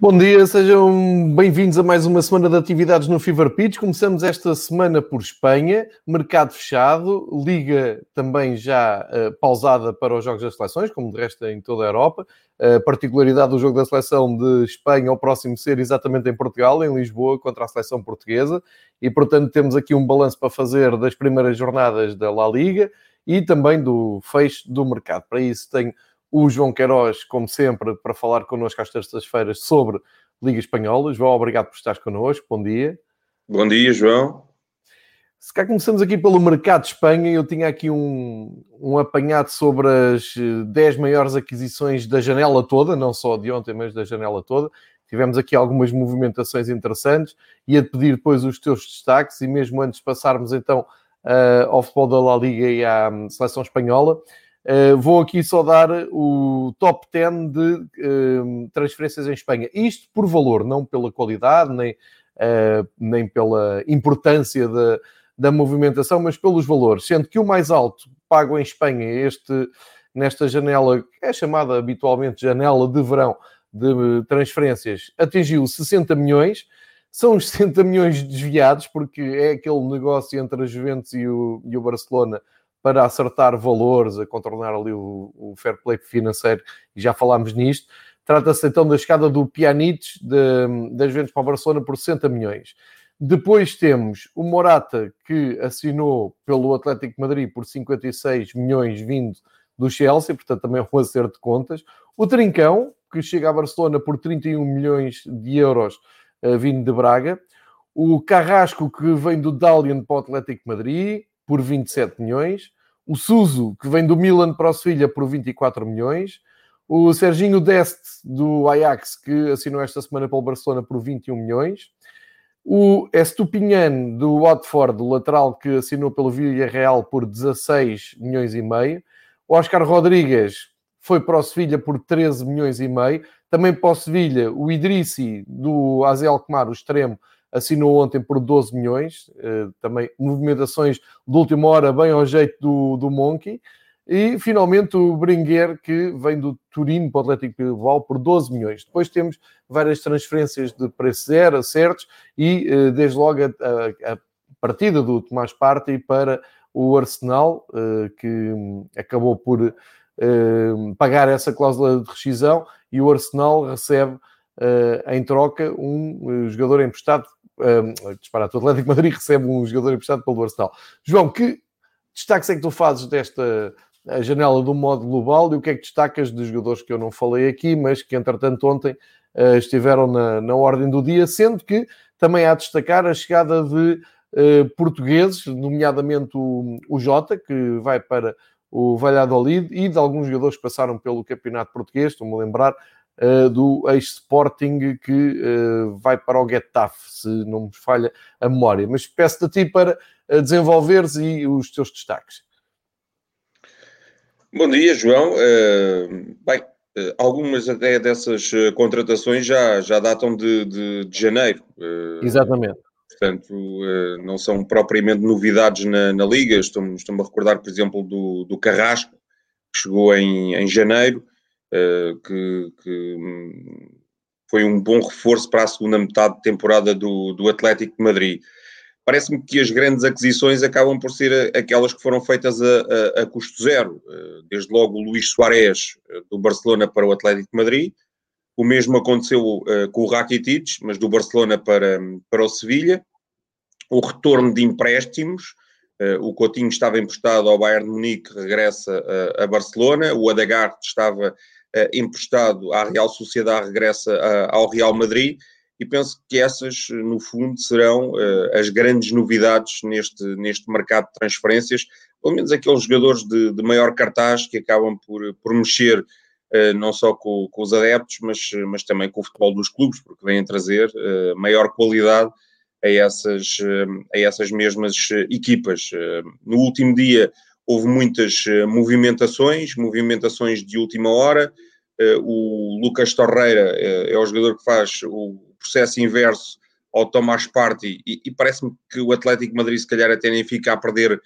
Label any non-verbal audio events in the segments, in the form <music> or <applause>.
Bom dia, sejam bem-vindos a mais uma semana de atividades no Fever Pitch. Começamos esta semana por Espanha, mercado fechado, liga também já uh, pausada para os jogos das seleções, como de resto em toda a Europa. A particularidade do jogo da seleção de Espanha ao próximo ser exatamente em Portugal, em Lisboa, contra a seleção portuguesa. E, portanto, temos aqui um balanço para fazer das primeiras jornadas da La Liga e também do fecho do mercado. Para isso, tenho o João Queiroz, como sempre, para falar connosco às terças-feiras sobre Liga Espanhola. João, obrigado por estares connosco. Bom dia. Bom dia, João. Se cá começamos aqui pelo mercado de Espanha, eu tinha aqui um, um apanhado sobre as 10 maiores aquisições da janela toda, não só de ontem, mas da janela toda. Tivemos aqui algumas movimentações interessantes. Ia pedir depois os teus destaques e mesmo antes de passarmos então uh, ao futebol da La Liga e à um, seleção espanhola, Uh, vou aqui só dar o top 10 de uh, transferências em Espanha. Isto por valor, não pela qualidade, nem, uh, nem pela importância da, da movimentação, mas pelos valores. Sendo que o mais alto pago em Espanha, este, nesta janela, que é chamada habitualmente janela de verão de transferências, atingiu 60 milhões. São os 60 milhões desviados, porque é aquele negócio entre a Juventus e o, e o Barcelona para acertar valores, a contornar ali o, o fair play financeiro, e já falámos nisto. Trata-se então da chegada do Pjanic das Juventus para o Barcelona por 60 milhões. Depois temos o Morata, que assinou pelo Atlético Madrid por 56 milhões vindo do Chelsea, portanto também é um acerto de contas. O Trincão, que chega a Barcelona por 31 milhões de euros vindo de Braga. O Carrasco, que vem do Dalian para o Atlético Madrid por 27 milhões. O Suso, que vem do Milan para o Sevilha, por 24 milhões. O Serginho Deste, do Ajax, que assinou esta semana pelo Barcelona, por 21 milhões. O Estupinhan, do Watford, do lateral, que assinou pelo Villarreal por 16 milhões e meio. O Oscar Rodrigues foi para o Sevilha por 13 milhões e meio. Também para o Sevilha, o Idrissi, do Azel Alkmaar, o extremo, assinou ontem por 12 milhões, uh, também movimentações de última hora bem ao jeito do, do Monkey, e finalmente o Bringuer, que vem do Turino para o Atlético Bilbao por 12 milhões. Depois temos várias transferências de preço zero, acertos, e uh, desde logo a, a, a, partida do Tomás Partey para o Arsenal, uh, que acabou por pagar essa cláusula de rescisão, e o Arsenal recebe em troca um jogador emprestado um, o Atlético Madrid recebe um jogador emprestado pelo Arsenal. João, que destaques é que tu fazes desta janela do modo global e o que é que destacas de jogadores que eu não falei aqui, mas que entretanto ontem uh, estiveram na, na ordem do dia, sendo que também há a destacar a chegada de uh, portugueses, nomeadamente o, o Jota, que vai para o Valladolid, e de alguns jogadores que passaram pelo Campeonato Português, estou-me a lembrar, uh, do ex-Sporting que uh, vai para o Getafe, se não me falha a memória. Mas peço-te a ti para uh, desenvolveres e os teus destaques. Bom dia, João. bem, algumas até dessas contratações já, já datam de, de, de janeiro. Exatamente. Portanto, não são propriamente novidades na, na Liga. Estou-me estou a recordar, por exemplo, do, do Carrasco, que chegou em, em janeiro. Eh, que, que, foi um bom reforço para a segunda metade de temporada do, do Atlético de Madrid. Parece-me que as grandes aquisições acabam por ser aquelas que foram feitas a, a, a custo zero. Eh, desde logo o Luís Soares eh, do Barcelona para o Atlético de Madrid. O mesmo aconteceu uh, com o Rakitic, mas do Barcelona para, para o Sevilha. O retorno de empréstimos, o Coutinho estava emprestado ao Bayern de Munique, regressa a Barcelona, o Adagard estava emprestado à Real Sociedade, regressa ao Real Madrid, e penso que essas, no fundo, serão as grandes novidades neste, neste mercado de transferências, pelo menos aqueles jogadores de, de maior cartaz que acabam por, por mexer Uh, não só com, com, os adeptos, mas, mas também com o futebol dos clubes, porque vêm trazer uh, maior qualidade a essas, uh, a essas mesmas equipas. no último dia houve muitas movimentações, movimentações de última hora. o Lucas Torreira é o jogador que faz o processo inverso ao Tomás Party e, e parece-me que o Atlético Madrid se calhar até nem fica a perder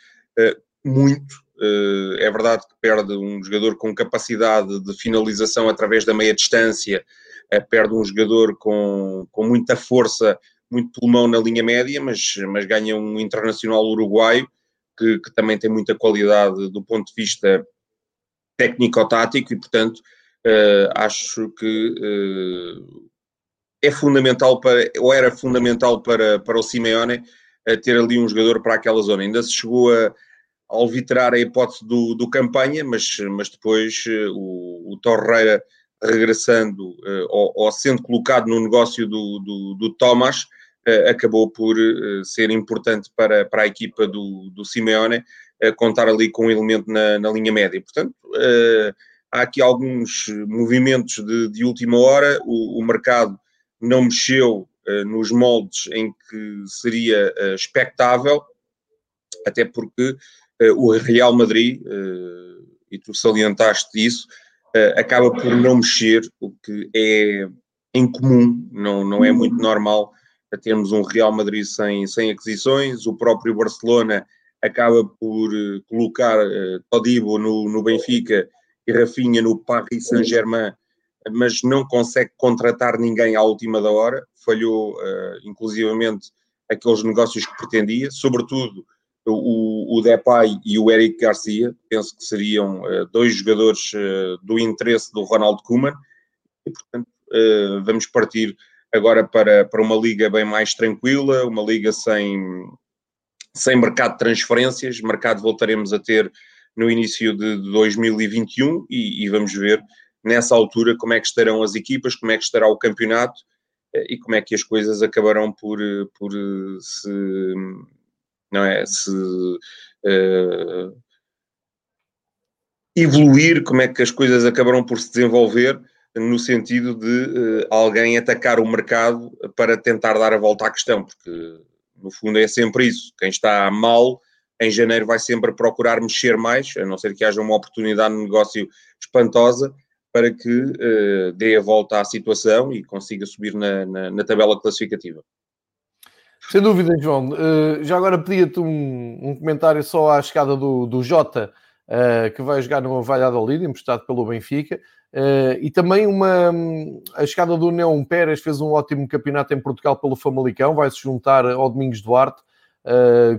muito. Eh, é verdade que perde um jogador com capacidade de finalização através da meia distância, eh, perde um jogador com, com muita força, muito pulmão na linha média, mas, mas ganha um internacional uruguaio que, que também tem muita qualidade do ponto de vista técnico-tático e, portanto, uh, acho que uh, é fundamental para, ou era fundamental para, para o Simeone uh, ter ali um jogador para aquela zona. Ainda se chegou a, alvitrar a hipótese do, do campanha, mas, mas depois eh, o, o Torreira regressando ou, ou, sendo colocado no negócio do, do, do Thomas, acabou por uh, ser importante para, para a equipa do, do Simeone contar ali com um elemento na, na linha média. Portanto, há aqui alguns movimentos de, de última hora, o, o mercado não mexeu nos moldes em que seria expectável, até porque eh, o Real Madrid, eh, e tu salientaste isso, eh, acaba por não mexer, o que é incomum, não, não é muito normal termos um Real Madrid sem, sem aquisições, o próprio Barcelona acaba por colocar Todibo no, no Benfica e Rafinha no Paris Saint-Germain, mas não consegue contratar ninguém à última da hora, falhou inclusivamente aqueles negócios que pretendia, sobretudo o, o Depay e o Eric Garcia, penso que seriam uh, dois jogadores uh, do interesse do Ronald Koeman, e portanto uh, vamos partir agora para, para uma liga bem mais tranquila, uma liga sem, sem mercado de transferências, mercado voltaremos a ter no início de 2021 e, e vamos ver nessa altura como é que estarão as equipas, como é que estará o campeonato e como é que as coisas acabarão por, por se não é? Se uh, evoluir, como é que as coisas acabarão por se desenvolver no sentido de uh, alguém atacar o mercado para tentar dar a volta à questão, porque no fundo é sempre isso. Quem está mal em janeiro vai sempre procurar mexer mais, a não ser que haja uma oportunidade de negócio espantosa para que uh, dê a volta à situação e consiga subir na, na, na tabela classificativa. Sem dúvida, João. Uh, já agora pedia-te um, um, comentário só à chegada do, do Jota, uh, que vai jogar no Valladolid, emprestado pelo Benfica, uh, e também uma, a chegada do Neon Pérez, fez um ótimo campeonato em Portugal pelo Famalicão, vai se juntar ao Domingos Duarte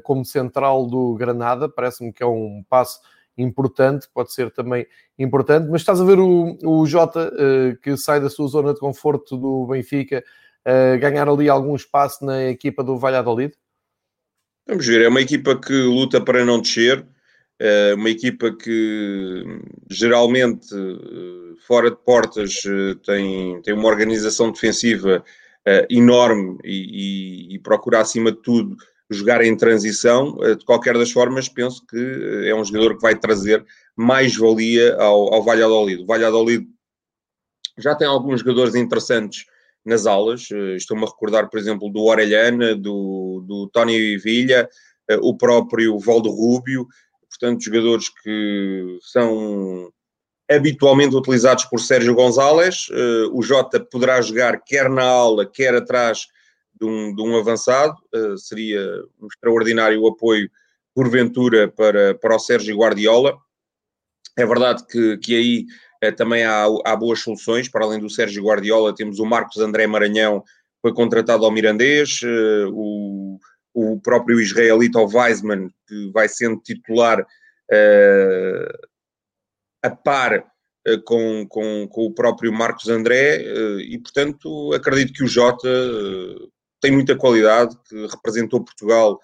como central do Granada, parece-me que é um passo importante, pode ser também importante, mas estás a ver o, o Jota, que sai da sua zona de conforto do Benfica, uh, ganhar ali algum espaço na equipa do Valladolid? Vamos ver, é uma equipa que luta para não descer, uma equipa que geralmente eh, fora de portas eh, tem, tem uma organização defensiva enorme e, e, e procura acima de tudo jogar em transição. De qualquer das formas, penso que é um jogador que vai trazer mais valia ao, ao Valladolid. O Valladolid já tem alguns jogadores interessantes nas aulas. Eh, estou-me a recordar, por exemplo, do Orelhana, do, do Tony Villa, eh, o próprio Valdo Rúbio, portanto, jogadores que são habitualmente utilizados por Sérgio Gonzalez. Eh, o Jota poderá jogar quer na aula, quer atrás de um, de um avançado. Seria um extraordinário apoio, porventura, para, para o Sérgio Guardiola. É verdade que, que aí eh, também há, há boas soluções, para além do Sérgio Guardiola, temos o Marcos André Maranhão, foi contratado ao Mirandês, eh, o, o próprio israelita Weizmann, que vai sendo titular uh, a par uh, com, com, com, o próprio Marcos André, uh, e portanto acredito que o Jota tem muita qualidade, que representou Portugal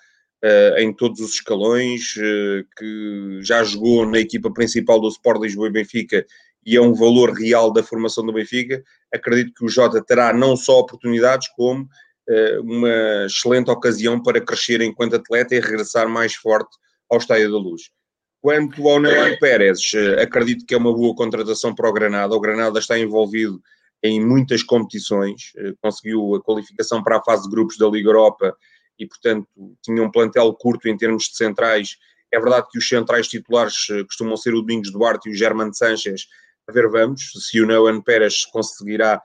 em todos os escalões, que já jogou na equipa principal do Sport Lisboa e Benfica e é um valor real da formação do Benfica. Acredito que o Jota terá não só oportunidades, como uma excelente ocasião para crescer enquanto atleta e regressar mais forte ao Estádio da Luz. Quanto ao Neon Pérez, acredito que é uma boa contratação para o Granada. O Granada está envolvido em muitas competições, conseguiu a qualificação para a fase de grupos da Liga Europa e, portanto, tinha um plantel curto em termos de centrais. É verdade que os centrais titulares costumam ser o Domingos Duarte e o Germano Sanches. A ver, vamos, se o Neon Pérez conseguirá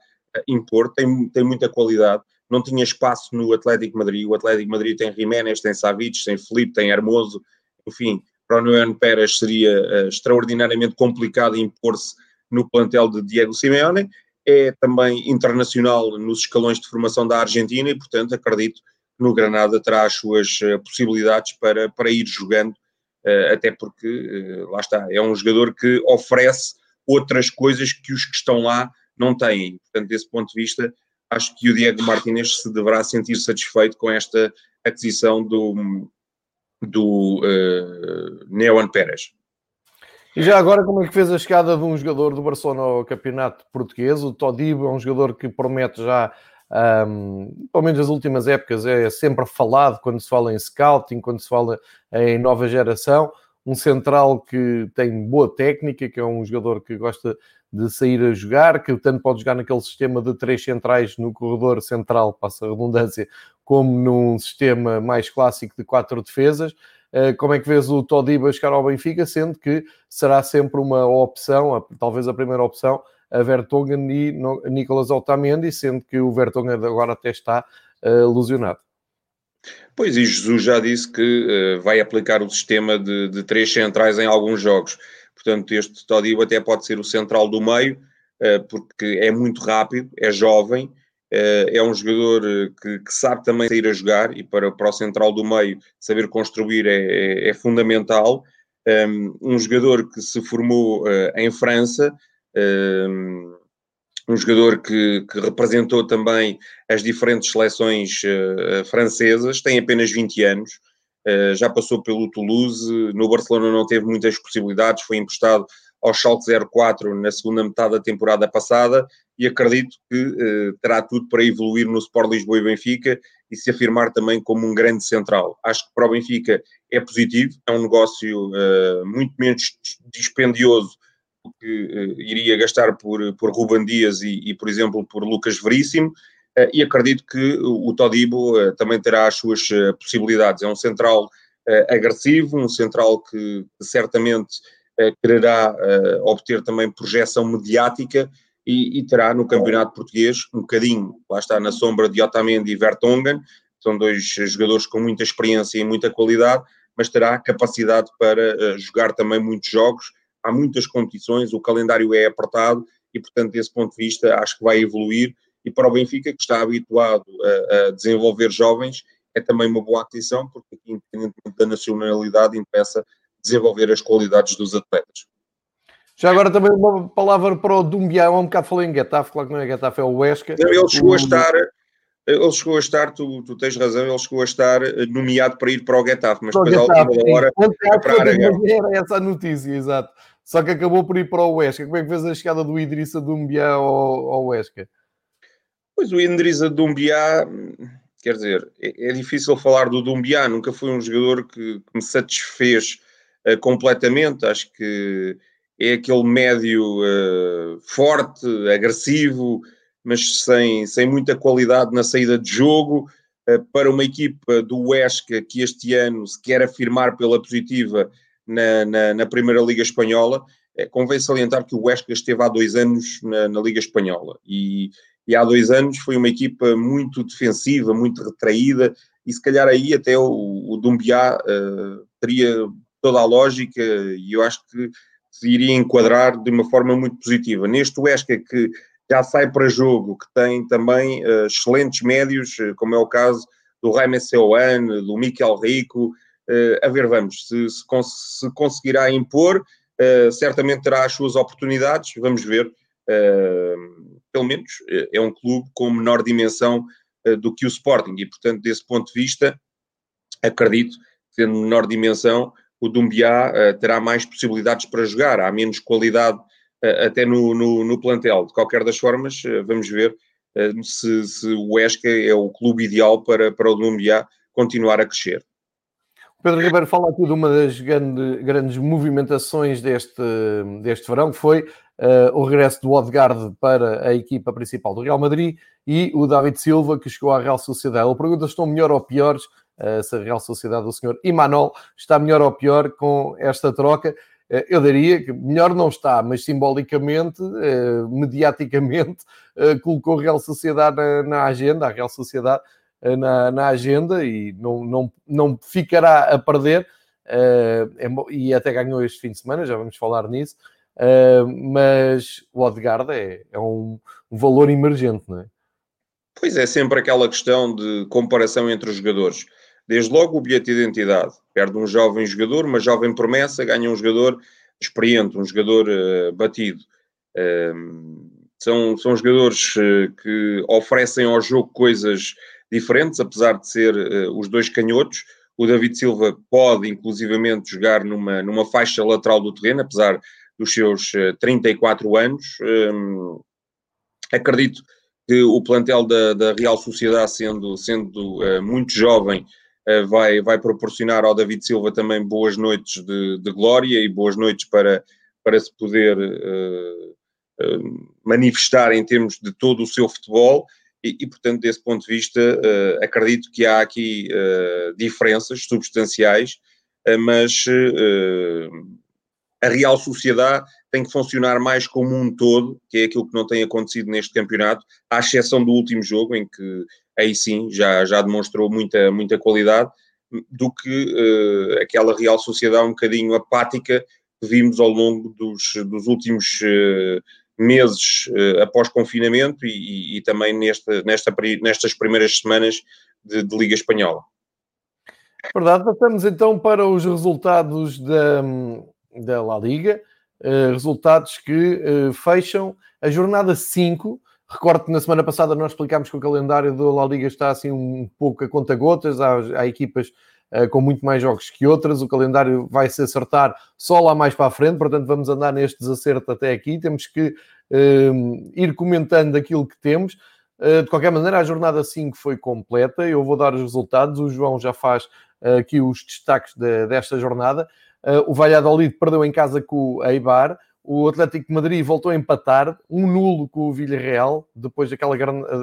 impor, tem, tem muita qualidade. Não tinha espaço no Atlético Madrid. O Atlético Madrid tem Jiménez, tem Savic, tem Felipe, tem Hermoso, enfim, para o Nuno Pérez seria uh, extraordinariamente complicado impor-se no plantel de Diego Simeone. É também internacional nos escalões de formação da Argentina e, portanto, acredito que no Granada terá as suas uh, possibilidades para, para ir jogando, uh, até porque, lá está, é um jogador que oferece outras coisas que os que estão lá não têm. Portanto, desse ponto de vista, acho que o Diego Martínez se deverá sentir satisfeito com esta aquisição do, do uh, Neon Pérez. E já agora, como é que fez a chegada de um jogador do Barcelona ao campeonato português? O Todibo é um jogador que promete já, um, pelo menos nas últimas épocas, é sempre falado quando se fala em scouting, quando se fala em nova geração. Um central que tem boa técnica, que é um jogador que gosta de sair a jogar, que tanto pode jogar naquele sistema de três centrais no corredor central, passa a redundância, como num sistema mais clássico de quatro defesas. Eh, como é que vês o Todiba chegar ao Benfica, sendo que será sempre uma opção, talvez a primeira opção, a Vertonghen e Nicolas Otamendi, sendo que o Vertonghen agora até está uh, lesionado. Pois, e Jesus já disse que uh, vai aplicar o sistema de, de três centrais em alguns jogos. Portanto, este Todibo até pode ser o central do meio, eh, porque é muito rápido, é jovem, eh, é um jogador eh, que, que, sabe também sair a jogar e para, para o central do meio saber construir é, é, é fundamental. Um jogador que se formou em França, um jogador que, que, representou também as diferentes seleções francesas, tem apenas 20 anos, já passou pelo Toulouse, no Barcelona não teve muitas possibilidades, foi emprestado ao Schalke 04 na segunda metade da temporada passada e acredito que uh, terá tudo para evoluir no Sport Lisboa e Benfica e se afirmar também como um grande central. Acho que para o Benfica é positivo, é um negócio uh, muito menos dispendioso do que iria gastar por, por Ruban Dias e, e, por exemplo, por Lucas Veríssimo. Eh, e acredito que o Todibo eh, também terá as suas eh, possibilidades. É um central agressivo, um central que, certamente quererá obter também projeção mediática e, e, terá no campeonato português um bocadinho, lá está na sombra de Otamendi e Vertonghen, são dois jogadores com muita experiência e muita qualidade, mas terá capacidade para jogar também muitos jogos, há muitas competições, o calendário é apertado e, portanto, desse ponto de vista, acho que vai evoluir e para o Benfica, que está habituado a, a desenvolver jovens, é também uma boa aquisição, porque aqui, independentemente da nacionalidade, interessa desenvolver as qualidades dos atletas. Já agora também uma palavra para o Dumbiá, um bocado falei em Getafe, claro que não é Getafe, é o Huesca. Ele chegou o... a estar, ele chegou a estar, tu, tu tens razão, ele chegou a estar nomeado para ir para o Getafe, mas depois à última hora foi para Aragão. Era essa a notícia, exato. Só que acabou por ir para o Huesca. Como é que fez a chegada do Idrissa Dumbiá ao, ao Huesca? Pois o Indrisa Dumbiá, quer dizer, é, é, difícil falar do Dumbiá, nunca foi um jogador que, que me satisfez uh, completamente. Acho que é aquele médio uh, forte, agressivo, mas sem, sem muita qualidade na saída de jogo. Uh, para uma equipa do Huesca que este ano se quer afirmar pela positiva na, na, na Primeira Liga Espanhola, convém salientar que o Huesca esteve há dois anos na, na Liga Espanhola e e há dois anos foi uma equipa muito defensiva, muito retraída, e se calhar aí até o, o Dumbiá uh, teria toda a lógica e eu acho que se iria enquadrar de uma forma muito positiva. Neste Huesca que já sai para jogo, que tem também uh, excelentes médios, uh, como é o caso do Jaime Seoane, do Miquel Rico, a ver, vamos, se, se, cons se conseguirá impor, certamente terá as suas oportunidades, vamos ver pelo menos eh, é um clube com menor dimensão eh, do que o Sporting e, portanto, desse ponto de vista, acredito, tendo menor dimensão, o Dumbiá uh, terá mais possibilidades para jogar, há menos qualidade até no, no, no, plantel. De qualquer das formas, vamos ver se, se, o Esca é o clube ideal para, para o Dumbiá continuar a crescer. Pedro Ribeiro fala aqui de uma das grande, grandes movimentações deste, deste verão, que foi o regresso do Odegaard para a equipa principal do Real Madrid e o David Silva, que chegou à Real Sociedade. Ele pergunta se estão melhor ou piores, uh, se a Real Sociedade do senhor Imanol está melhor ou pior com esta troca. Uh, eu diria que melhor não está, mas simbolicamente, mediaticamente, <laughs> colocou a Real Sociedade na, na agenda, a Real Sociedade na, na agenda e não, não, não ficará a perder. Uh, e até ganhou este fim de semana, já vamos falar nisso. Uh, mas o Odegaard é, é um, um, valor emergente, não é? Pois é, sempre aquela questão de comparação entre os jogadores. Desde logo o bilhete de identidade. Perde um jovem jogador, uma jovem promessa, ganha um jogador experiente, um jogador uh, batido. Uh, são, são jogadores que oferecem ao jogo coisas diferentes, apesar de ser os dois canhotos. O David Silva pode, inclusivamente, jogar numa, numa faixa lateral do terreno, apesar dos seus 34 eh, anos. Um, acredito que o plantel da, da Real Sociedade, sendo, sendo uh, muito jovem, uh, vai, vai proporcionar ao David Silva também boas noites de, de glória e boas noites para, para se poder manifestar em termos de todo o seu futebol. E, e portanto, desse ponto de vista, acredito que há aqui diferenças substanciais, mas a Real Sociedade tem que funcionar mais como um todo, que é aquilo que não tem acontecido neste campeonato, à exceção do último jogo, em que aí sim já, já demonstrou muita, muita qualidade, do que uh, aquela Real Sociedade um bocadinho apática que vimos ao longo dos, dos últimos uh, meses uh, após confinamento e, e, e também nesta, nesta, nestas primeiras semanas de, de Liga Espanhola. Verdade, passamos então para os resultados da, da La Liga, uh, resultados que uh, fecham a jornada 5. Recordo que na semana passada nós explicámos que o calendário da La Liga está assim um pouco a conta-gotas, há, há, equipas uh, com muito mais jogos que outras, o calendário vai se acertar só lá mais para a frente, portanto vamos andar neste desacerto até aqui, temos que ir comentando aquilo que temos. De qualquer maneira, a jornada 5 foi completa. Eu vou dar os resultados. O João já faz aqui os destaques de, desta jornada. Uh, o Valladolid perdeu em casa com o Eibar. O Atlético de Madrid voltou a empatar, um nulo com o Villarreal, depois daquela,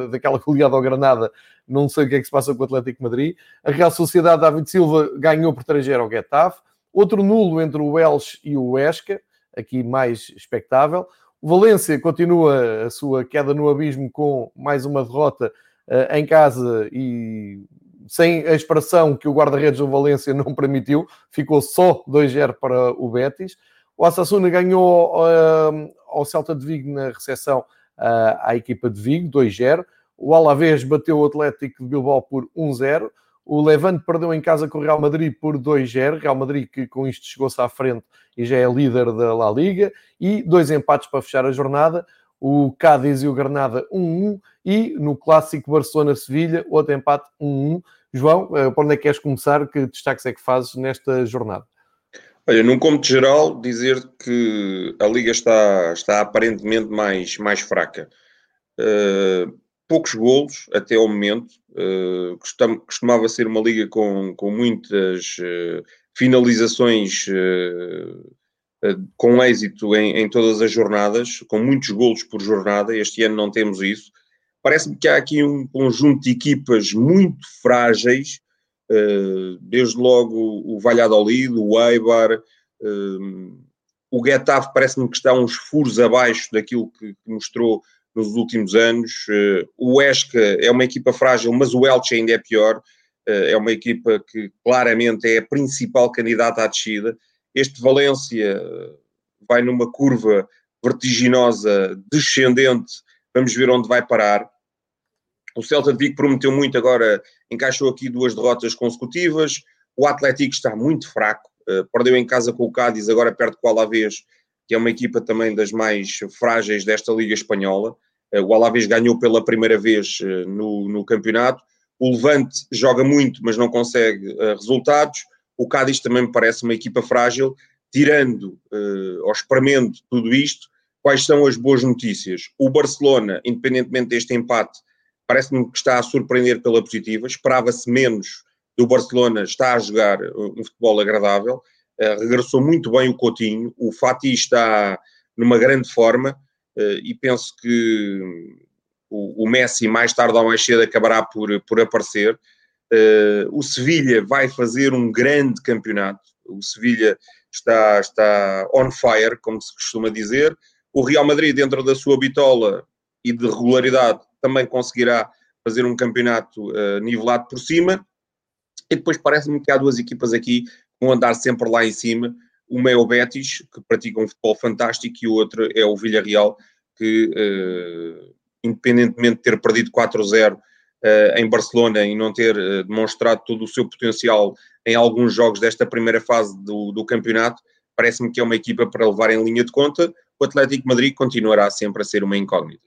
daquela goleada ao Granada. Não sei o que é que se passa com o Atlético de Madrid. A Real Sociedade, David Silva, ganhou por 3 ao Getafe. Outro nulo entre o Welsh e o Esca, aqui mais expectável. O Valência continua a sua queda no abismo com mais uma derrota uh, em casa e sem a expressão que o guarda-redes do Valência não permitiu, ficou só 2-0 para o Betis. O Assassuna ganhou uh, ao Celta de Vigo na recepção uh, à equipa de Vigo, 2-0. O Alavés bateu o Atlético de Bilbao por 1-0. O Levante perdeu em casa com o Real Madrid por 2-0. Real Madrid que com isto chegou-se à frente e já é líder da La Liga. E dois empates para fechar a jornada. O Cádiz e o Granada 1-1. E no clássico Barcelona-Sevilha, outro empate 1-1. João, eh, por onde é que queres começar? Que destaques é que fazes nesta jornada? Olha, num cômodo geral, dizer que a Liga está, está aparentemente mais, mais fraca. Uh, poucos golos até ao momento. Uh, costumava ser uma liga com, com muitas uh, finalizações com êxito em, em, todas as jornadas, com muitos golos por jornada. Este ano não temos isso parece-me que há aqui um conjunto de equipas muito frágeis, uh, desde logo o Valladolid, o Eibar, uh, o Getafe parece-me que está uns furos abaixo daquilo que, mostrou nos últimos anos. O Esca é uma equipa frágil, mas o Elche ainda é pior. é uma equipa que claramente é a principal candidata à descida. Este Valência vai numa curva vertiginosa, descendente, vamos ver onde vai parar. O Celta de Vigo prometeu muito, agora encaixou aqui duas derrotas consecutivas. O Atlético está muito fraco, uh, perdeu em casa com o Cádiz, agora perto com o Alavés, que é uma equipa também das mais frágeis desta Liga Espanhola. Uh, o Alavés ganhou pela primeira vez no, no campeonato. O Levante joga muito, mas não consegue resultados. O Cádiz também me parece uma equipa frágil. Tirando uh, ou espremendo tudo isto, quais são as boas notícias? O Barcelona, independentemente deste empate, parece-me que está a surpreender pela positiva. Esperava-se menos do Barcelona, está a jogar um futebol agradável. Uh, regressou muito bem o Coutinho. O Fati está numa grande forma uh, e penso que o, o, Messi, mais tarde ou mais cedo, acabará por, por aparecer. Uh, o Sevilha vai fazer um grande campeonato. O Sevilha está, está on fire, como se costuma dizer. O Real Madrid, dentro da sua bitola e de regularidade, também conseguirá fazer um campeonato uh, nivelado por cima. E depois parece-me que há duas equipas aqui que vão andar sempre lá em cima. Uma é o Betis, que pratica um futebol fantástico, e o outro é o Villarreal, que, uh, independentemente de ter perdido 4-0 uh, em Barcelona e não ter demonstrado todo o seu potencial em alguns jogos desta primeira fase do, do campeonato, parece-me que é uma equipa para levar em linha de conta. O Atlético Madrid continuará sempre a ser uma incógnita.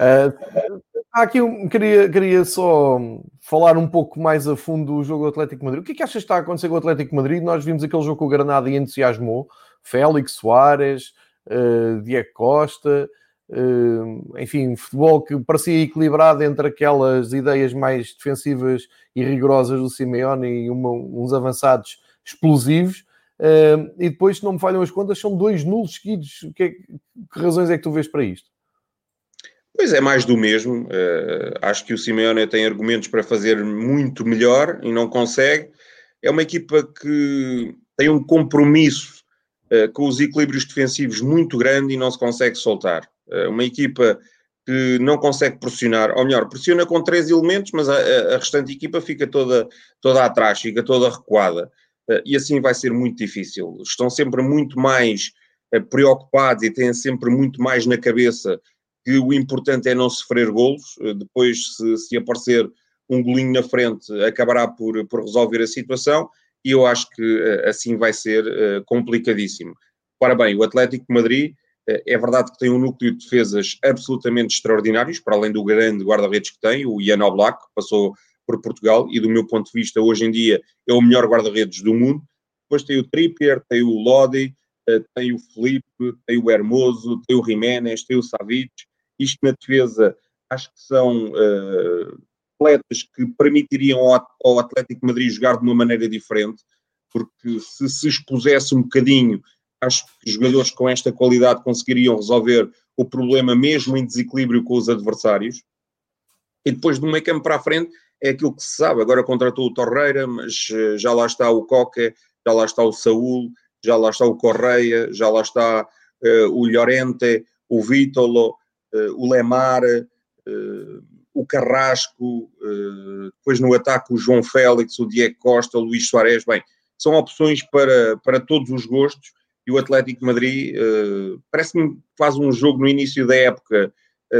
Uh, aqui um, queria, queria só falar um pouco mais a fundo do jogo do Atlético Madrid. O que é que achas que está a acontecer com o Atlético Madrid? Nós vimos aquele jogo com o Granada e entusiasmou. Félix Soares, uh, Diego Costa, enfim, futebol que parecia equilibrado entre aquelas ideias mais defensivas e rigorosas do Simeone e uma, uns avançados explosivos. Uh, e depois, se não me falham as contas, são dois nulos seguidos. Que, que razões é que tu vês para isto? Pois é, mais do mesmo. Uh, acho que o Simeone tem argumentos para fazer muito melhor e não consegue. É uma equipa que tem um compromisso uh, com os equilíbrios defensivos muito grande e não se consegue soltar. Uh, uma equipa que não consegue pressionar, ou melhor, pressiona com três elementos, mas a, a restante equipa fica toda, toda atrás, fica toda recuada. e assim vai ser muito difícil. Estão sempre muito mais preocupados e têm sempre muito mais na cabeça que o importante é não sofrer golos, eh, depois se, se aparecer um golinho na frente acabará por, por resolver a situação e eu acho que eh, assim vai ser complicadíssimo. Ora bem, o Atlético de Madrid é verdade que tem um núcleo de defesas absolutamente extraordinários, para além do grande guarda-redes que tem, o Ian Oblak, que passou por Portugal e do meu ponto de vista hoje em dia é o melhor guarda-redes do mundo. Depois tem o Trippier, tem o Lodi, uh, tem o Felipe, tem o Hermoso, tem o Jiménez, tem o Savic, isto na defesa, acho que são uh, atletas que permitiriam ao, ao Atlético Madrid jogar de uma maneira diferente, porque se se expusesse um bocadinho, acho que jogadores com esta qualidade conseguiriam resolver o problema mesmo em desequilíbrio com os adversários. E depois do meio campo para a frente é aquilo que se sabe. Agora contratou o Torreira, mas eh, já lá está o Coque, já lá está o Saúl, já lá está o Correia, já lá está uh, o Llorente, o Vítolo, uh, o Lemar, uh, o Carrasco, depois no ataque o João Félix, o Diego Costa, o Luís Soares, bem, são opções para, para todos os gostos e o Atlético de Madrid parece-me que faz um jogo no início da época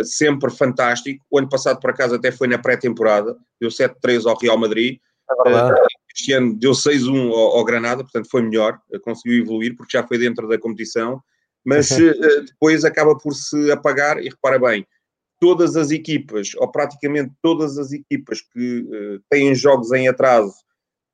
sempre fantástico, o ano passado por acaso até foi na pré-temporada, deu 7-3 ao Real Madrid, é este ano deu 6-1 ao, ao, Granada, portanto foi melhor, conseguiu evoluir porque já foi dentro da competição. Mas uh, <laughs> depois acaba por se apagar e repara bem, todas as equipas, ou praticamente todas as equipas que uh, têm jogos em atraso,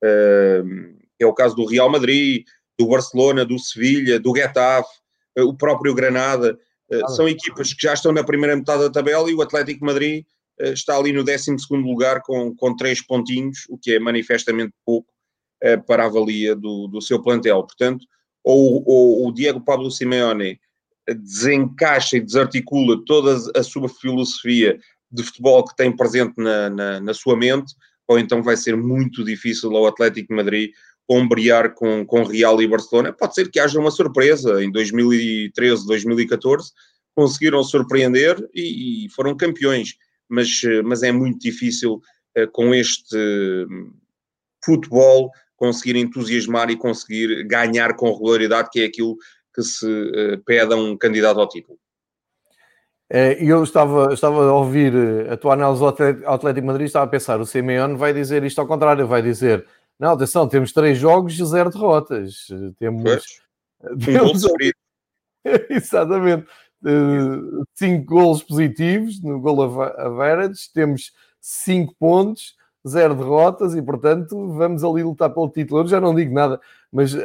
uh, é o caso do Real Madrid, do Barcelona, do Sevilha, do Getafe, o próprio Granada, ah, são equipas que já estão na primeira metade da tabela e o Atlético Madrid está ali no 12 lugar com, com três pontinhos, o que é manifestamente pouco para a valia do, do seu plantel. Portanto, ou, ou o Diego Pablo Simeone desencaixa e desarticula toda a sua filosofia de futebol que tem presente na, na, na, sua mente, ou então vai ser muito difícil ao Atlético Madrid ombrear com, com Real e Barcelona. Pode ser que haja uma surpresa. Em 2013, 2014, conseguiram surpreender e, e foram campeões, mas, mas é muito difícil uh, com este hum, futebol conseguir entusiasmar e conseguir ganhar com regularidade, que é aquilo que se uh, pede a um candidato ao título. Eh, e eu estava, estava a ouvir eh, a tua análise ao Atlético Madrid, estava a pensar, o Simeone vai dizer isto ao contrário, vai dizer, não, atenção, temos três jogos e zero derrotas. Temos... temos... Um <laughs> Exatamente. cinco golos positivos no gol average, temos 5 pontos, 0 derrotas e, portanto, vamos ali lutar pelo título. Eu já não digo nada, mas uh,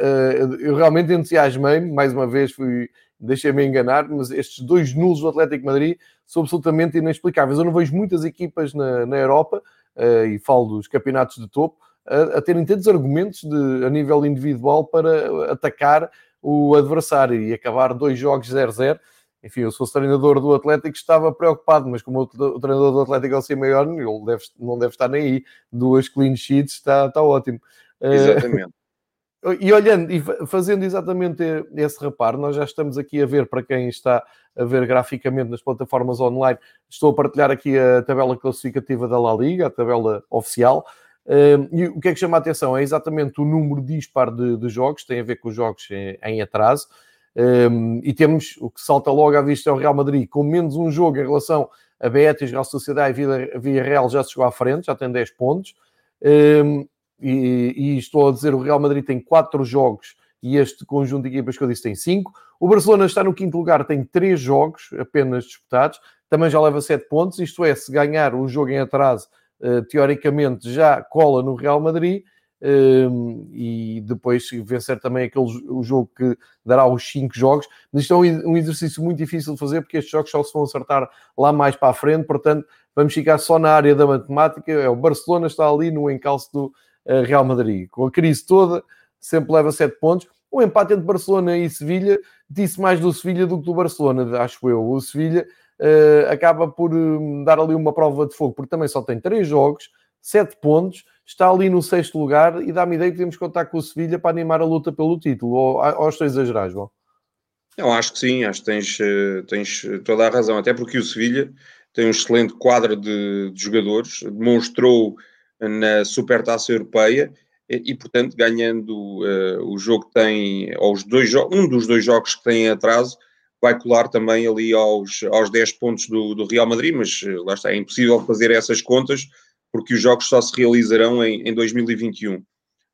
eu realmente entusiasmei-me, mais uma vez fui, deixei-me enganar, mas estes dois nulos do Atlético Madrid são absolutamente inexplicáveis. Eu não vejo muitas equipas na, na Europa, uh, e falo dos campeonatos de topo, a, a terem tantos argumentos de, a nível individual para atacar o adversário e acabar dois jogos 0-0. Enfim, eu sou o treinador do Atlético, estava preocupado, mas como o, treinador do Atlético é o maior, ele deve, não deve estar nem aí. Duas clean sheets, está, está ótimo. Eh, exatamente. E olhando e fazendo exatamente esse reparo, nós já estamos aqui a ver, para quem está a ver graficamente nas plataformas online, estou a partilhar aqui a tabela classificativa da La Liga, a tabela oficial. E o que é que chama a atenção é exatamente o número dispar de, de jogos, tem a ver com os jogos em, em atraso. Um, e temos o que salta logo à vista é o Real Madrid, com menos um jogo em relação a Betis, Real Sociedade e Via Real já se chegou à frente, já tem 10 pontos. Um, e, e, estou a dizer, o Real Madrid tem 4 jogos e este conjunto de equipas que eu disse tem 5. O Barcelona está no quinto lugar, tem 3 jogos apenas disputados, também já leva 7 pontos, isto é, se ganhar o jogo em atraso teoricamente já cola no Real Madrid ehm, e depois vencer também aquele o jogo que dará os 5 jogos. Mas isto é um exercício muito difícil de fazer porque estes jogos só se vão acertar lá mais para a frente, portanto vamos ficar só na área da matemática. É o Barcelona está ali no encalço do eh, Real Madrid. Com a crise toda, sempre leva 7 pontos. O empate entre Barcelona e Sevilha disse mais do Sevilha do que do Barcelona, acho eu. O Sevilha acaba por uh, dar ali uma prova de fogo, porque também só tem três jogos, sete pontos, está ali no sexto lugar e dá-me ideia que podemos contar com o Sevilha para animar a luta pelo título. Ou, ou estou a exagerar, João? Eu acho que sim, acho que tens, eh, tens toda a razão, até porque o Sevilha tem um excelente quadro de, de jogadores, demonstrou na Supertaça Europeia e, e, portanto, ganhando uh, o jogo que tem, ou os dois, um dos dois jogos que tem atraso, vai colar também ali aos, aos 10 pontos do, do Real Madrid, mas eh, lá está, é impossível fazer essas contas porque os jogos só se realizarão em, em 2021.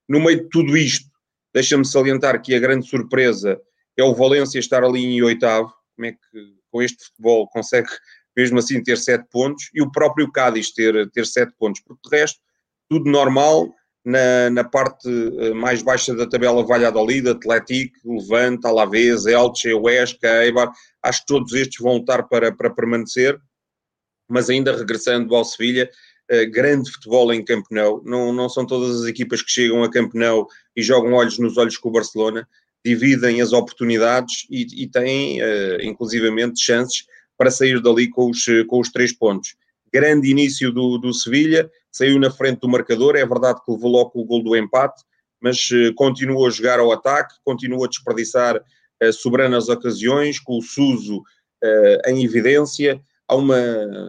No meio de tudo isto, deixa-me salientar que a grande surpresa é o Valência estar ali em oitavo, como é que com este futebol consegue mesmo assim ter sete pontos, e o próprio Cádiz ter, ter sete pontos, porque de resto, tudo normal, na, na parte eh, mais baixa da tabela Valladolid, Atlético, Levante, Alavés, Elche, Huesca, Eibar, acho que todos estes vão lutar para, para permanecer, mas ainda regressando ao Sevilha, uh, grande futebol em Camp Nou, não, não são todas as equipas que chegam a Camp Nou e jogam olhos nos olhos com o Barcelona, dividem as oportunidades e, e têm, uh, inclusivamente, chances para sair dali com os, com os três pontos. Grande início do, do Sevilha, saiu na frente do marcador. É verdade que levou logo o gol do empate, mas uh, continua a jogar ao ataque, continua a desperdiçar uh, soberanas ocasiões, com o Suso uh, em evidência. Há uma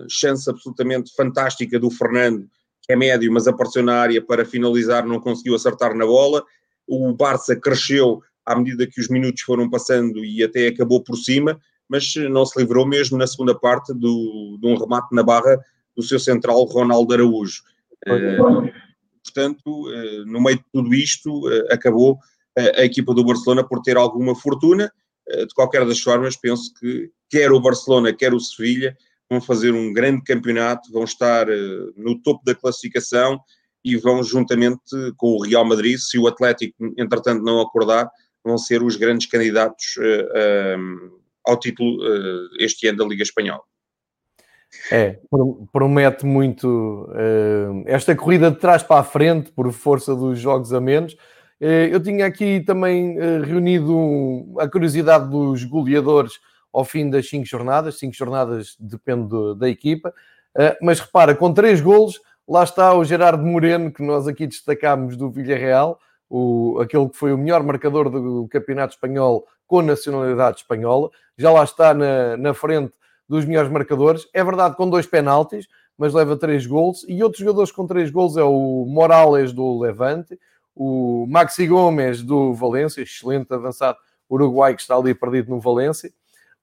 chance absolutamente fantástica do Fernando, que é médio, mas apareceu na área para finalizar, não conseguiu acertar na bola. O Barça cresceu à medida que os minutos foram passando e até acabou por cima, mas não se livrou mesmo na segunda parte do, de um remate na barra do seu central Ronaldo Araújo. Uh, portanto, uh, no meio de tudo isto, uh, acabou a equipa do Barcelona por ter alguma fortuna. de qualquer das formas, penso que quer o Barcelona, quer o Sevilha vão fazer um grande campeonato, vão estar no topo da classificação e vão, juntamente com o Real Madrid, se o Atlético, entretanto, não acordar, vão ser os grandes candidatos ao título este ano da Liga Espanhola. É, promete muito uh, esta corrida de trás para a frente, por força dos jogos a menos. Uh, eu tinha aqui também uh, reunido a curiosidade dos goleadores ao fim das cinco jornadas. Cinco jornadas depende do, da equipa. mas repara, com três golos, lá está o Gerardo Moreno, que nós aqui destacámos do Villarreal, o, aquele que foi o melhor marcador do Campeonato Espanhol com nacionalidade espanhola. Já lá está na, na frente dos melhores marcadores. É verdade, com dois penaltis, mas leva três gols. E outros jogadores com três gols é o Morales do Levante, o Maxi Gomes do Valência, excelente avançado uruguai que está ali perdido no Valência,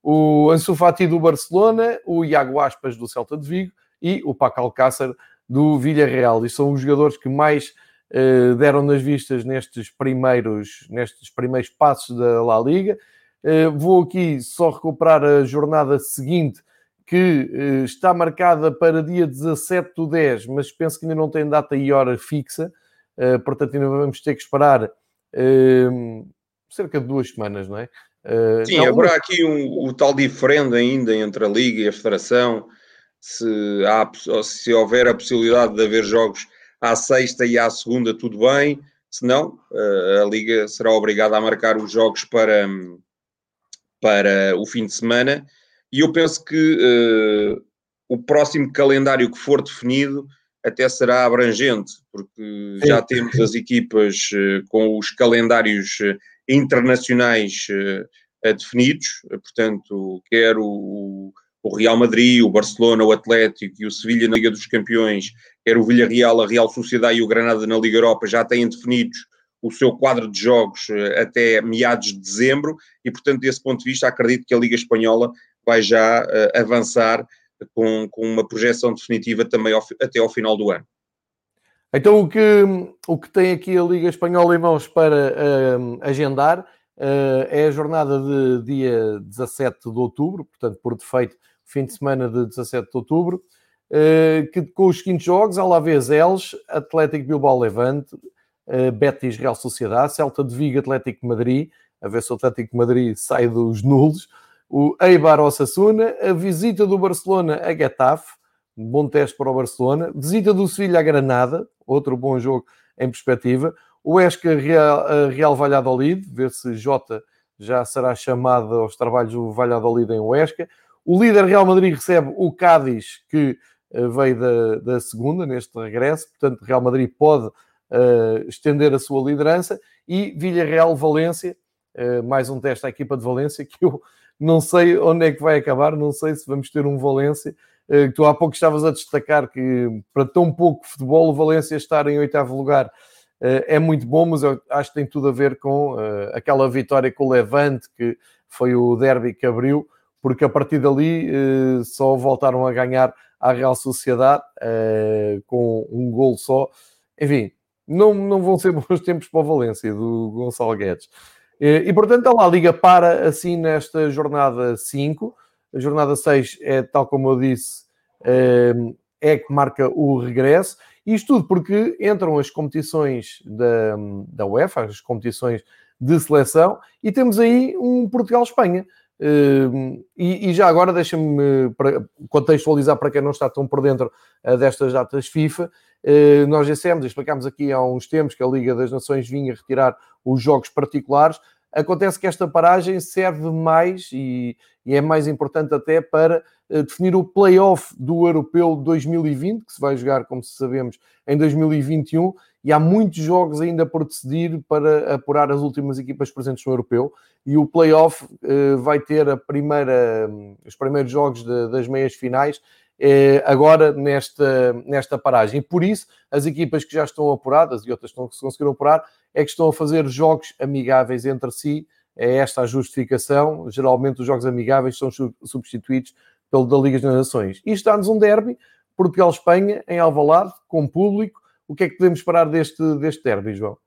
o Ansu Fati do Barcelona, o Iago Aspas do Celta de Vigo e o Paco Alcácer do Villarreal. E são os jogadores que mais uh, deram nas vistas nestes primeiros, nestes primeiros passos da La Liga. Eh, vou aqui só recuperar a jornada seguinte, que uh, está marcada para dia 17 do 10, mas penso que ainda não tem data e hora fixa, uh, portanto ainda vamos ter que esperar uh, cerca de duas semanas, não é? Sim, não, haverá aqui um, o tal diferente ainda entre a Liga e a Federação, se, há, se houver a possibilidade de haver jogos à sexta e à segunda, tudo bem, se não, a Liga será obrigada a marcar os jogos para, para o fim de semana. E eu penso que uh, o próximo calendário que for definido até será abrangente, porque já temos as equipas uh, com os calendários uh, internacionais definidos, portanto, quer o, o, Real Madrid, o Barcelona, o Atlético e o Sevilha na Liga dos Campeões, quer o Villarreal, a Real Sociedade e o Granada na Liga Europa já têm definidos o seu quadro de jogos até meados de dezembro e, portanto, desse ponto de vista, acredito que a Liga Espanhola vai já uh, avançar com, com uma projeção definitiva também ao, até ao final do ano. Então, o que, o que tem aqui a Liga Espanhola em mãos para uh, agendar uh, é a jornada de dia 17 de outubro, portanto, por defeito, fim de semana de 17 de outubro, que com os seguintes jogos: Alavés Eles, Atlético Bilbao Levante, Betis Real Sociedade, Celta de Vigo Atlético Madrid, a ver se o Atlético Madrid sai dos nulos, o Eibar Osasuna, a visita do Barcelona a Getafe, um bom teste para o Barcelona, visita do Sevilha a Granada, outro bom jogo em perspectiva, o Esca Real, Real Valladolid, ver se Jota já será chamado aos trabalhos do Valladolid em Huesca. O líder Real Madrid recebe o Cádiz, que eh, veio da, da segunda neste regresso, portanto, Real Madrid pode uh, estender a sua liderança. E Villarreal Valência, uh, mais um teste à equipa de Valência, que eu não sei onde é que vai acabar, não sei se vamos ter um Valência. Uh, tu há pouco estavas a destacar que para tão pouco futebol o Valência estar em oitavo lugar é muito bom, mas eu acho que tem tudo a ver com aquela vitória com o Levante, que foi o derby que abriu, porque a partir dali só voltaram a ganhar à Real Sociedade com um gol só. Enfim, não, não vão ser <laughs> bons tempos para o Valência, do Gonçalo Guedes. E, portanto, a Liga para assim nesta jornada 5. A jornada 6 é, tal como eu disse, ehm, é que marca o regresso. Isto tudo porque entram as competições da, da UEFA, as competições de seleção, e temos aí um Portugal-Espanha. Ehm, e, e, já agora deixa-me contextualizar para quem não está tão por dentro eh, destas datas FIFA. Eh, nós dissemos, explicámos aqui há uns tempos que a Liga das Nações vinha retirar os jogos particulares. Acontece que esta paragem serve mais e, e é mais importante até para definir o play-off do Europeu 2020, que se vai jogar, como sabemos, em 2021, e há muitos jogos ainda por decidir para apurar as últimas equipas presentes no Europeu. E o play-off uh, vai ter a primeira, um, os primeiros jogos de, das meias finais eh, agora nesta, nesta paragem. E por isso, as equipas que já estão apuradas e outras que não conseguiram apurar, é que estão a fazer jogos amigáveis entre si. É esta a justificação. Geralmente, os jogos amigáveis são substituídos pelo da Liga das Nações. E está-nos um derby, Portugal-Espanha, em Alvalade, com público. O que é que podemos esperar deste, deste derby, João?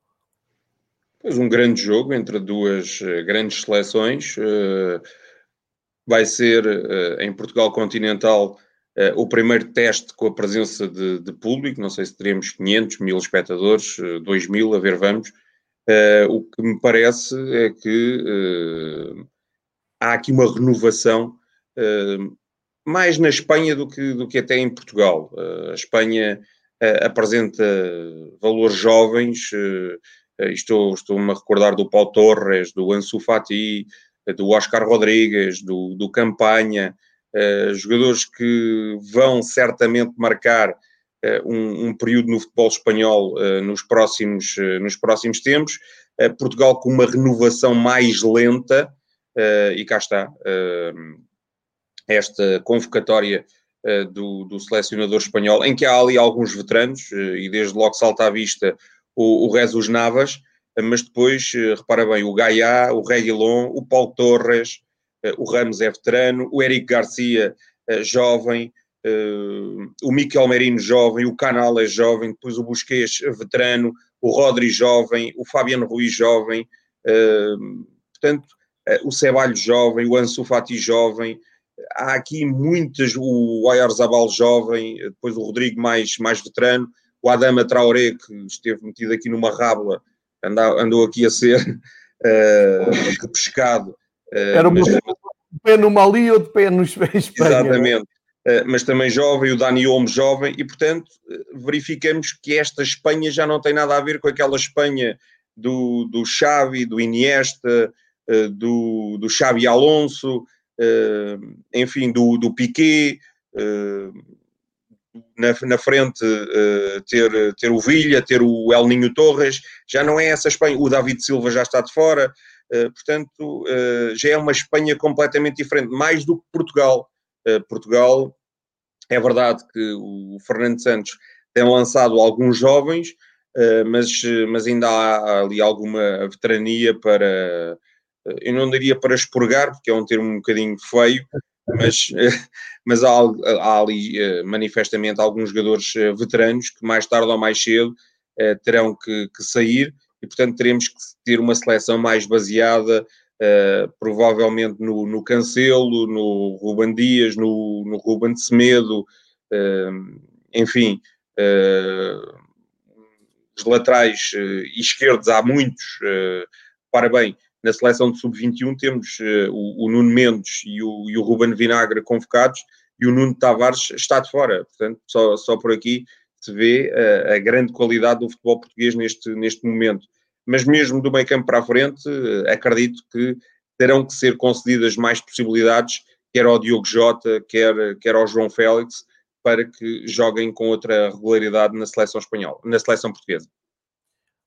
Pois um grande jogo entre duas uh, grandes seleções. Uh, vai ser uh, em Portugal continental o primeiro teste com a presença de, de, público, não sei se teremos 500, mil espectadores, uh, eh, 2 mil, a ver, vamos. O que me parece é que há aqui uma renovação mais na Espanha do que, do que até em Portugal. a Espanha apresenta valores jovens, estou, estou-me a recordar do Paulo Torres, do Ansu Fati, do Oscar Rodrigues, do, do Campanha, eh, jogadores que vão certamente marcar uh, um, um, período no futebol espanhol uh, nos, próximos, nos próximos tempos. Portugal com uma renovação mais lenta, e cá está esta convocatória do, do, selecionador espanhol, em que há ali alguns veteranos, e desde logo salta à vista o, o Navas, mas depois, repara bem, o Gaia, o Reguilon, o Paulo Torres, eh, o Ramos é veterano, o Eric Garcia eh, jovem, eh, o Miquel Merino jovem, o Canal é jovem, depois o Busquets veterano, o Rodri jovem, o Fabiano Ruiz jovem, portanto, o Ceballos jovem, o Ansu Fati jovem, há aqui muitas, o Oyarzabal jovem, depois o Rodrigo mais, mais veterano, o Adama Traoré, que esteve metido aqui numa rábula, andou, andou aqui a ser <laughs> uh, pescado. Uh, Era mas, pé no Mali ou de pé no Espanha. Exatamente. Uh, mas também jovem, o Dani Olmo jovem, e portanto verificamos que esta Espanha já não tem nada a ver com aquela Espanha do, do Xavi, do Iniesta, do, do Xavi Alonso, enfim, do, do Piquet, na, na frente uh, ter, ter o Villa, ter o El Ninho Torres, já não é essa Espanha, o David Silva já está de fora, portanto, já é uma Espanha completamente diferente, mais do que Portugal. Portugal, é verdade que o Fernando Santos tem lançado alguns jovens, mas, mas ainda há ali alguma veterania para, eu não diria para expurgar, porque é um termo um bocadinho feio, mas, <laughs> mas há, há, ali eh, manifestamente alguns jogadores eh, veteranos que mais tarde ou mais cedo eh, terão que, que sair e, portanto, teremos que ter uma seleção mais baseada Uh, provavelmente no, no Cancelo, no Ruben Dias, no, no de Semedo, uh, enfim, uh, os laterais esquerdos há muitos. para bem, na seleção de sub-21 temos uh, o, o, Nuno Mendes e o, e o Ruben Vinagre convocados e o Nuno Tavares está de fora. Portanto, só, só por aqui se vê uh, a grande qualidade do futebol português neste, neste momento. Mas mesmo do meio campo para a frente, uh, acredito que terão que ser concedidas mais possibilidades, quer ao Diogo Jota, quer, quer ao João Félix, para que joguem com outra regularidade na seleção espanhola, na seleção portuguesa.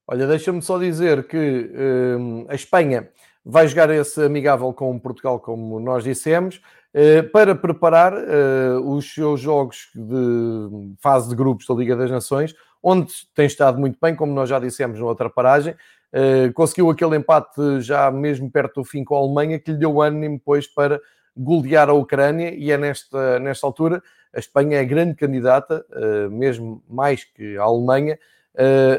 Olha, deixa-me só dizer que uh, a Espanha vai jogar esse amigável com Portugal, como nós dissemos, uh, para preparar uh, os seus jogos de fase de grupos da Liga das Nações, onde tem estado muito bem, como nós já dissemos na outra paragem. Eh, conseguiu aquele empate já mesmo perto do fim com a Alemanha, que lhe deu ânimo depois para golear a Ucrânia, e é nesta, nesta altura a Espanha é grande candidata, mesmo mais que a Alemanha,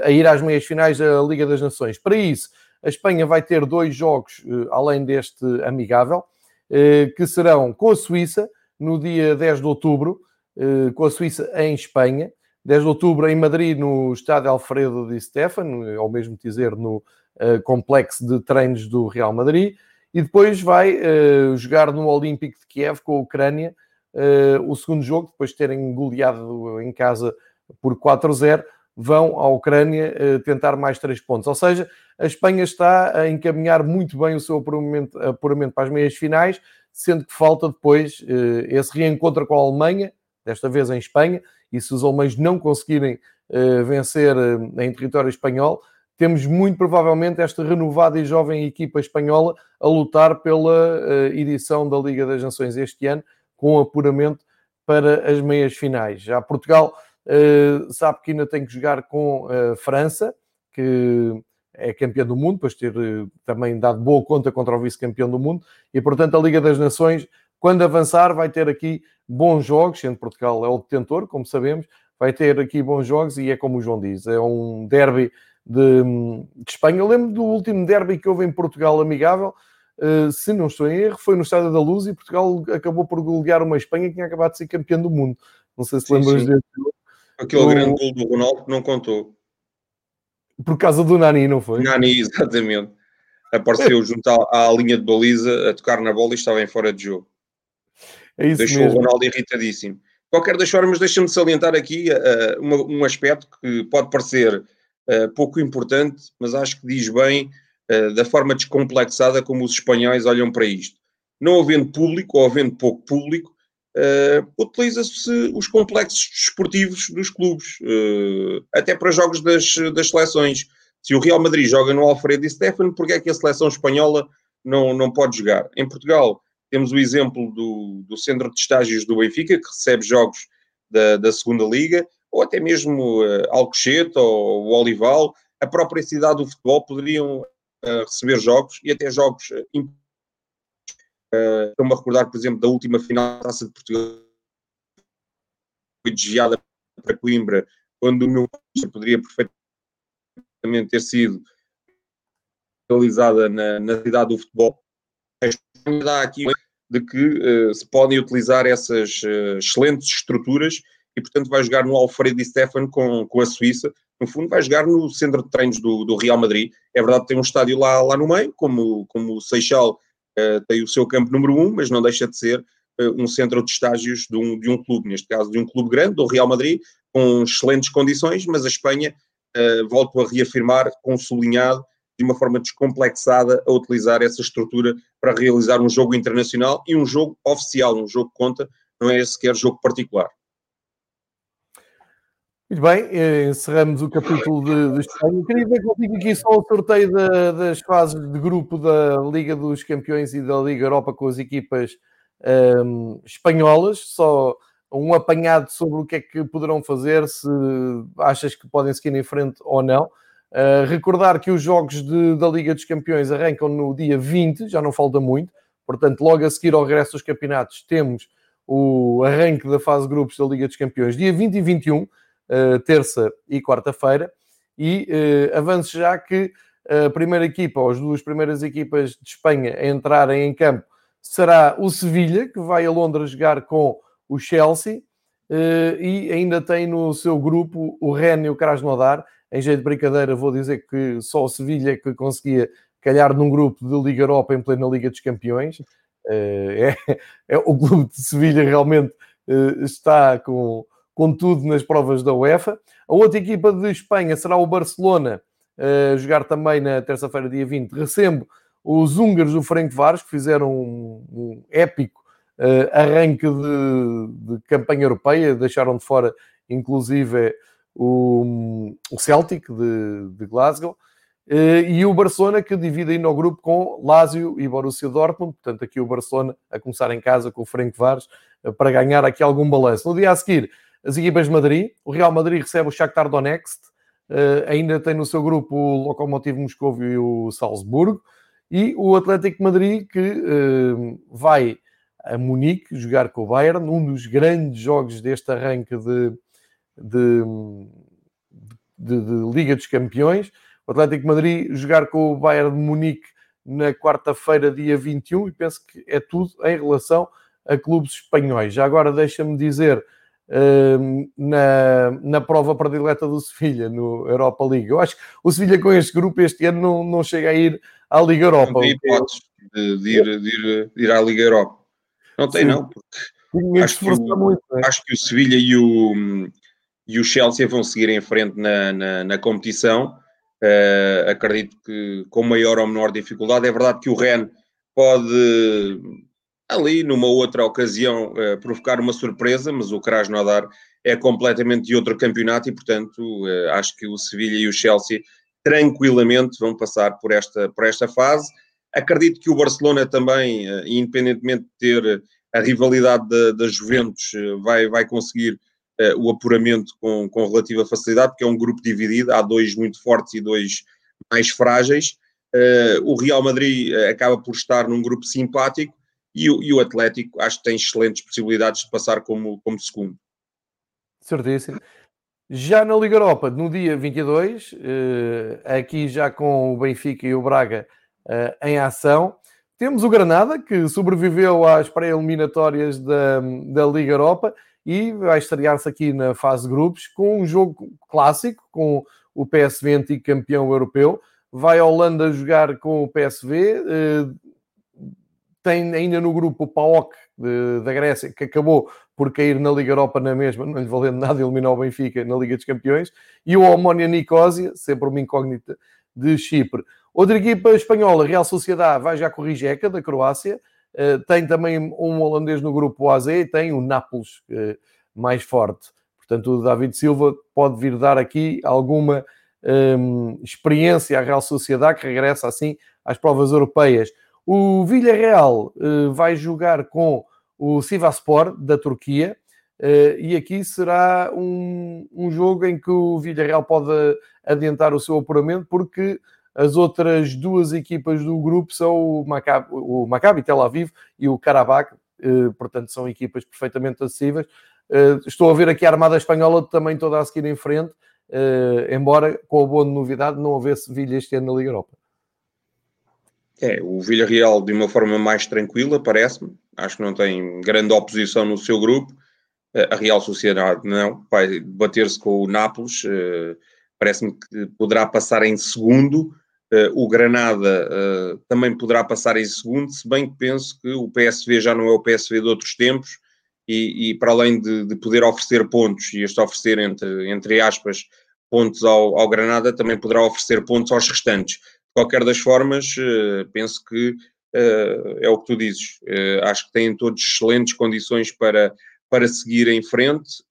a ir às meias finais da Liga das Nações. Para isso, a Espanha vai ter dois jogos eh, além deste amigável, eh, que serão com a Suíça no dia 10 de outubro, eh, com a Suíça em Espanha, 10 de outubro em Madrid, no estádio Alfredo Di Stefano, ou mesmo dizer no complexo de treinos do Real Madrid, e depois vai jogar no Olímpico de Kiev com a Ucrânia, o segundo jogo, depois de terem goleado em casa por 4-0 vão à Ucrânia eh, tentar mais três pontos. Ou seja, a Espanha está a encaminhar muito bem o seu apuramento, apuramento para as meias finais, sendo que falta depois eh, esse reencontro com a Alemanha, desta vez em Espanha, e se os alemães não conseguirem eh, vencer em território espanhol, temos muito provavelmente esta renovada e jovem equipa espanhola a lutar pela edição da Liga das Nações este ano, com apuramento para as meias finais. Já Portugal sabe que ainda tem que jogar com a França, que é campeã do mundo, depois ter uh, também dado boa conta contra o vice-campeão do mundo, e portanto a Liga das Nações, quando avançar, vai ter aqui bons jogos, sendo Portugal é o detentor, como sabemos, vai ter aqui bons jogos e é como o João diz, é um derby de, de Espanha. Eu lembro do último derby que houve em Portugal amigável, se não estou em erro, foi no Estádio da Luz e Portugal acabou por golear uma Espanha que tinha acabado de ser campeã do mundo. Não sei se sim, lembras desse jogo. Aquele o... grande gol do Ronaldo que não contou. Por causa do Nani, não foi? Nani, <laughs> exatamente. Apareceu <laughs> junto à, à, linha de baliza a tocar na bola e estava em fora de jogo. É isso Deixou mesmo. o Ronaldo irritadíssimo. Qualquer das formas, deixa-me salientar aqui uh, uma, um aspecto que pode parecer uh, pouco importante, mas acho que diz bem uh, da forma descomplexada como os espanhóis olham para isto. Não havendo público ou havendo pouco público, uh, utiliza-se os complexos desportivos dos clubes, uh, até para jogos das, das seleções. Se o Real Madrid joga no Alfredo e Stefano, porque é que a seleção espanhola não, não pode jogar? Em Portugal, temos o exemplo do, do centro de estágios do Benfica, que recebe jogos da, da segunda Liga, ou até mesmo uh, Alcochete ou o Olival, a própria cidade do futebol poderiam uh, receber jogos e até jogos uh, Uh, Estou-me a recordar, por exemplo, da última final da Taça de Portugal, foi desviada para Coimbra, quando o meu poderia perfeitamente ter sido realizada na, na cidade do futebol. A dá aqui de que uh, se podem utilizar essas uh, excelentes estruturas e, portanto, vai jogar no Alfredo Di Stefano com, com a Suíça. No fundo, vai jogar no centro de treinos do, do Real Madrid. É verdade que tem um estádio lá, lá no meio, como, como o Seixal tem o seu campo número um, mas não deixa de ser um centro de estágios de um, de um clube, neste caso de um clube grande, do Real Madrid, com excelentes condições, mas a Espanha, volto a reafirmar, com sublinhado, de uma forma descomplexada a utilizar essa estrutura para realizar um jogo internacional e um jogo oficial, um jogo que conta, não é sequer jogo particular. Muito bem, eh, encerramos o capítulo de, de Espanha. Queria ver contigo aqui só o sorteio da, das fases de grupo da Liga dos Campeões e da Liga Europa com as equipas um, ehm, espanholas. Só um apanhado sobre o que é que poderão fazer, se achas que podem seguir em frente ou não. Uh, recordar que os jogos de, da Liga dos Campeões arrancam no dia 20, já não falta muito, portanto, logo a seguir ao regresso dos campeonatos, temos o arranque da fase de grupos da Liga dos Campeões, dia 20 e 21, uh, terça e quarta-feira, e uh, avanço já que a primeira equipa, ou as duas primeiras equipas de Espanha a entrarem em campo, será o Sevilha, que vai a Londres jogar com o Chelsea, uh, e ainda tem no seu grupo o Rennes e o Krasnodar, em jeito de brincadeira, vou dizer que só o Sevilha que conseguia calhar num grupo de Liga Europa em plena Liga dos Campeões. Eh, <laughs> é, é, o clube de Sevilha realmente eh, está com, com tudo nas provas da UEFA. A outra equipa de Espanha será o Barcelona, a jogar também na terça-feira, dia 20. Recebo os húngaros do Franco Vares, que fizeram um, épico uh, arranque de, de, campanha europeia, deixaram de fora, inclusive, o, o Celtic de, de Glasgow eh, e o Barcelona que divide ainda o grupo com Lazio e Borussia Dortmund, portanto aqui o Barcelona a começar em casa com o Frank Vares eh, para ganhar aqui algum balanço. No dia a seguir, as equipas de Madrid, o Real Madrid recebe o Shakhtar Donetsk, eh, ainda tem no seu grupo o Lokomotiv Moscou e o Salzburgo, e o Atlético de Madrid que vai a Munique jogar com o Bayern, um dos grandes jogos deste arranque de, de, de, de Liga dos Campeões. O Atlético de Madrid jogar com o Bayern de Munique na quarta-feira, dia 21, e penso que é tudo em relação a clubes espanhóis. Já agora deixa-me dizer uh, na, na prova predileta do Sevilha, no Europa League. Eu acho que o Sevilha com este grupo este ano não, não chega a ir à Liga Europa. Não tem hipóteses de, de, ir, de, ir, de ir à Liga Europa. Não tem, Sim. não, porque acho que, o, muito, é? acho que o Sevilha e o, e o Chelsea vão seguir em frente na, na, na competição. Uh, acredito que com maior ou menor dificuldade. É verdade que o Ren pode, ali, numa outra ocasião, uh, provocar uma surpresa, mas o Krasnodar é completamente de outro campeonato e, portanto, uh, acho que o Sevilha e o Chelsea tranquilamente vão passar por esta, por esta fase. Acredito que o Barcelona também, independentemente de ter a rivalidade da, Juventus, vai, vai conseguir uh, o apuramento com, com relativa facilidade, porque é um grupo dividido, há dois muito fortes e dois mais frágeis. Uh, o Real Madrid acaba por estar num grupo simpático e o, e o Atlético acho que tem excelentes possibilidades de passar como, como segundo. Certíssimo. Já na Liga Europa, no dia 22, aqui já com o Benfica e o Braga em ação, temos o Granada, que sobreviveu às pré-eliminatórias da, da Liga Europa e vai estrear-se aqui na fase de grupos com um jogo clássico, com o PSV antigo campeão europeu. Vai à Holanda jogar com o PSV. Tem ainda no grupo o PAOK da Grécia, que acabou por cair na Liga Europa na mesma, não lhe valendo nada, eliminou o Benfica na Liga dos Campeões. E o Omonia Nicosia, sempre uma incógnita de Chipre. Outra equipa espanhola, Real Sociedade, vai já com o Rijeka, da Croácia. Eh, tem também um holandês no grupo AZ e tem o Nápoles eh, mais forte. Portanto, o David Silva pode vir dar aqui alguma um, ehm, experiência à Real Sociedade, que regressa assim às provas europeias. O Villarreal uh, vai jogar com o Sivaspor da Turquia uh, e aqui será um, um jogo em que o Villarreal pode adiantar o seu apuramento porque as outras duas equipas do grupo são o Maccabi, o Maccabi Tel Aviv e o Karabakh, eh, portanto são equipas perfeitamente acessíveis. Estou a ver aqui a Armada Espanhola também toda a seguir em frente, embora com a boa novidade não houvesse Sevilha este ano na Liga Europa. É, o Villarreal de uma forma mais tranquila, parece-me. Acho que não tem grande oposição no seu grupo. Eh, a Real Sociedade não, vai bater-se com o Nápoles. Eh, parece-me que poderá passar em segundo. Eh, o Granada também poderá passar em segundo, se bem que penso que o PSV já não é o PSV de outros tempos e, e para além de, de, poder oferecer pontos, e este oferecer entre, entre aspas pontos ao, ao Granada, também poderá oferecer pontos aos restantes qualquer das formas, eh, penso que uh, é o que tu dizes. Uh, acho que têm todos excelentes condições para, para seguir em frente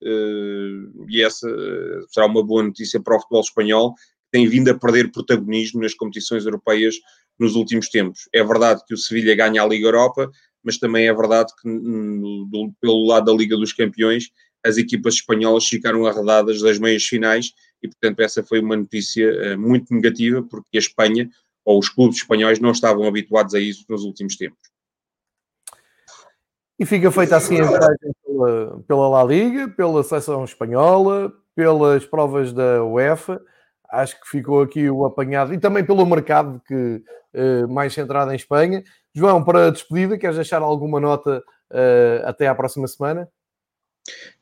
e essa será uma boa notícia para o futebol espanhol, que tem vindo a perder protagonismo nas competições europeias nos últimos tempos. É verdade que o Sevilha ganha a Liga Europa, mas também é verdade que pelo lado da Liga dos Campeões as equipas espanholas ficaram arredadas das meias finais e, portanto, essa foi uma notícia uh, muito negativa, porque a Espanha ou os clubes espanhóis não estavam habituados a isso nos últimos tempos. E fica feita assim a viagem pela, pela La Liga, pela seleção espanhola, pelas provas da UEFA. Acho que ficou aqui o apanhado e também pelo mercado que uh, mais centrado em Espanha. João, para a despedida, queres deixar alguma nota uh, até à próxima semana?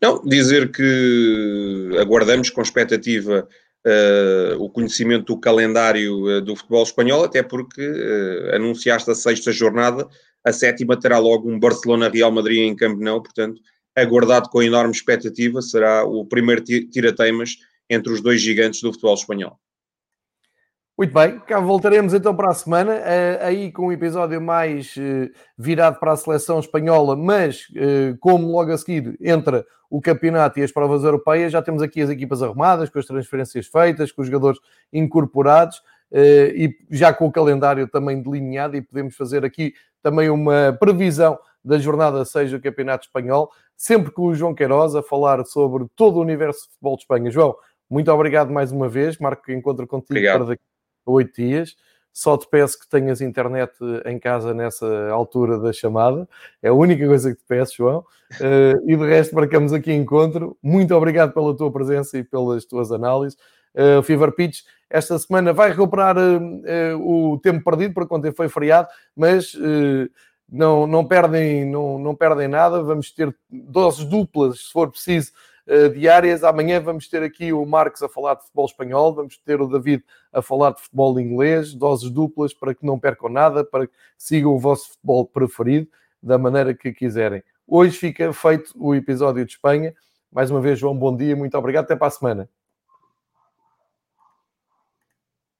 Não, dizer que aguardamos com expectativa uh, o conhecimento do calendário uh, do futebol espanhol, até porque uh, anunciaste a sexta jornada, a sétima terá logo um Barcelona-Real Madrid em Camp Nou, portanto, aguardado com enorme expectativa, será o primeiro tira-teimas entre os dois gigantes do futebol espanhol. Muito bem, cá voltaremos então para a semana, eh, aí com um episódio mais eh, virado para a seleção espanhola, mas eh, como logo a seguir entra o campeonato e as provas europeias, já temos aqui as equipas arrumadas, com as transferências feitas, com os jogadores incorporados e já com o calendário também delineado e podemos fazer aqui também uma previsão da jornada 6 do Campeonato Espanhol, sempre com o João Queiroz a falar sobre todo o universo de futebol de Espanha. João, muito obrigado mais uma vez, marco encontro contigo obrigado. para daqui oito dias. Só te peço que tenhas internet em casa nessa altura da chamada. É a única coisa que te peço, João. Uh, e de resto, marcamos aqui encontro. Muito obrigado pela tua presença e pelas tuas análises. Uh, Fever Pitch esta semana vai recuperar o tempo perdido, porque ontem foi feriado, mas não, não, perdem, não, não perdem nada. Vamos ter doses duplas, se for preciso, diárias. Amanhã vamos ter aqui o Marcos a falar de futebol espanhol, vamos ter o David a falar de futebol inglês, doses duplas para que não percam nada, para que sigam o vosso futebol preferido da maneira que quiserem. Hoje fica feito o episódio de Espanha. Mais uma vez, João, bom dia, muito obrigado, até para a semana.